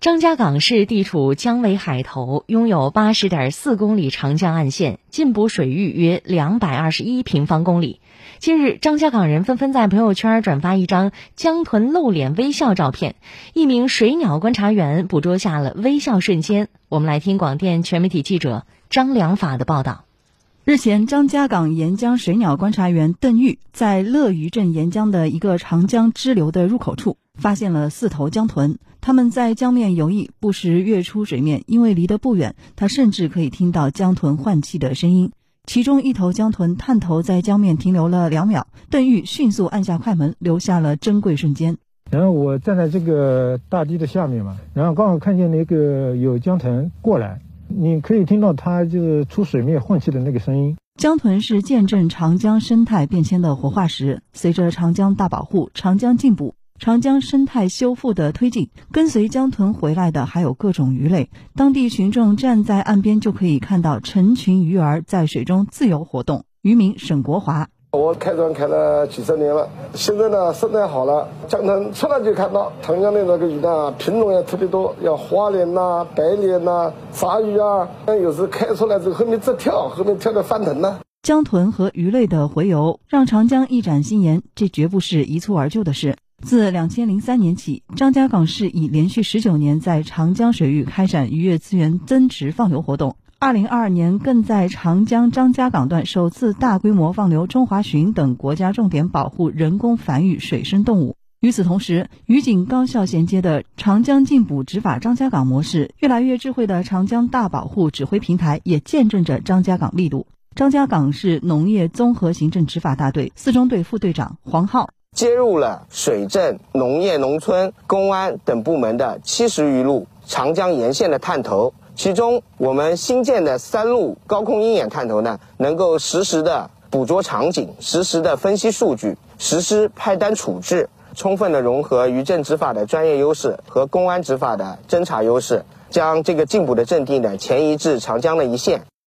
张家港市地处江尾海头，拥有八十点四公里长江岸线，进补水域约两百二十一平方公里。近日，张家港人纷纷在朋友圈转发一张江豚露脸微笑照片，一名水鸟观察员捕捉下了微笑瞬间。我们来听广电全媒体记者张良法的报道。日前，张家港沿江水鸟观察员邓玉在乐余镇沿江的一个长江支流的入口处。发现了四头江豚，它们在江面游弋，不时跃出水面。因为离得不远，他甚至可以听到江豚换气的声音。其中一头江豚探头在江面停留了两秒，邓玉迅速按下快门，留下了珍贵瞬间。然后我站在这个大堤的下面嘛，然后刚好看见那个有江豚过来，你可以听到它就是出水面换气的那个声音。江豚是见证长江生态变迁的活化石，随着长江大保护、长江进补。长江生态修复的推进，跟随江豚回来的还有各种鱼类。当地群众站在岸边就可以看到成群鱼儿在水中自由活动。渔民沈国华：我开船开了几十年了，现在呢生态好了，江豚出来就看到长江的那个鱼呢，品种也特别多，要花鲢呐、白鲢呐、杂鱼啊。但有时开出来之后后面直跳，后面跳的翻腾呢。江豚和鱼类的回游，让长江一展新颜，这绝不是一蹴而就的事。自两千零三年起，张家港市已连续十九年在长江水域开展渔业资源增值放流活动。二零二二年，更在长江张家港段首次大规模放流中华鲟等国家重点保护人工繁育水生动物。与此同时，渔警高效衔接的长江禁捕执法张家港模式，越来越智慧的长江大保护指挥平台，也见证着张家港力度。张家港市农业综合行政执法大队四中队副队长黄浩。接入了水政、农业农村、公安等部门的七十余路长江沿线的探头，其中我们新建的三路高空鹰眼探头呢，能够实时的捕捉场景，实时的分析数据，实施派单处置，充分的融合渔政执法的专业优势和公安执法的侦查优势，将这个进捕的阵地呢前移至长江的一线。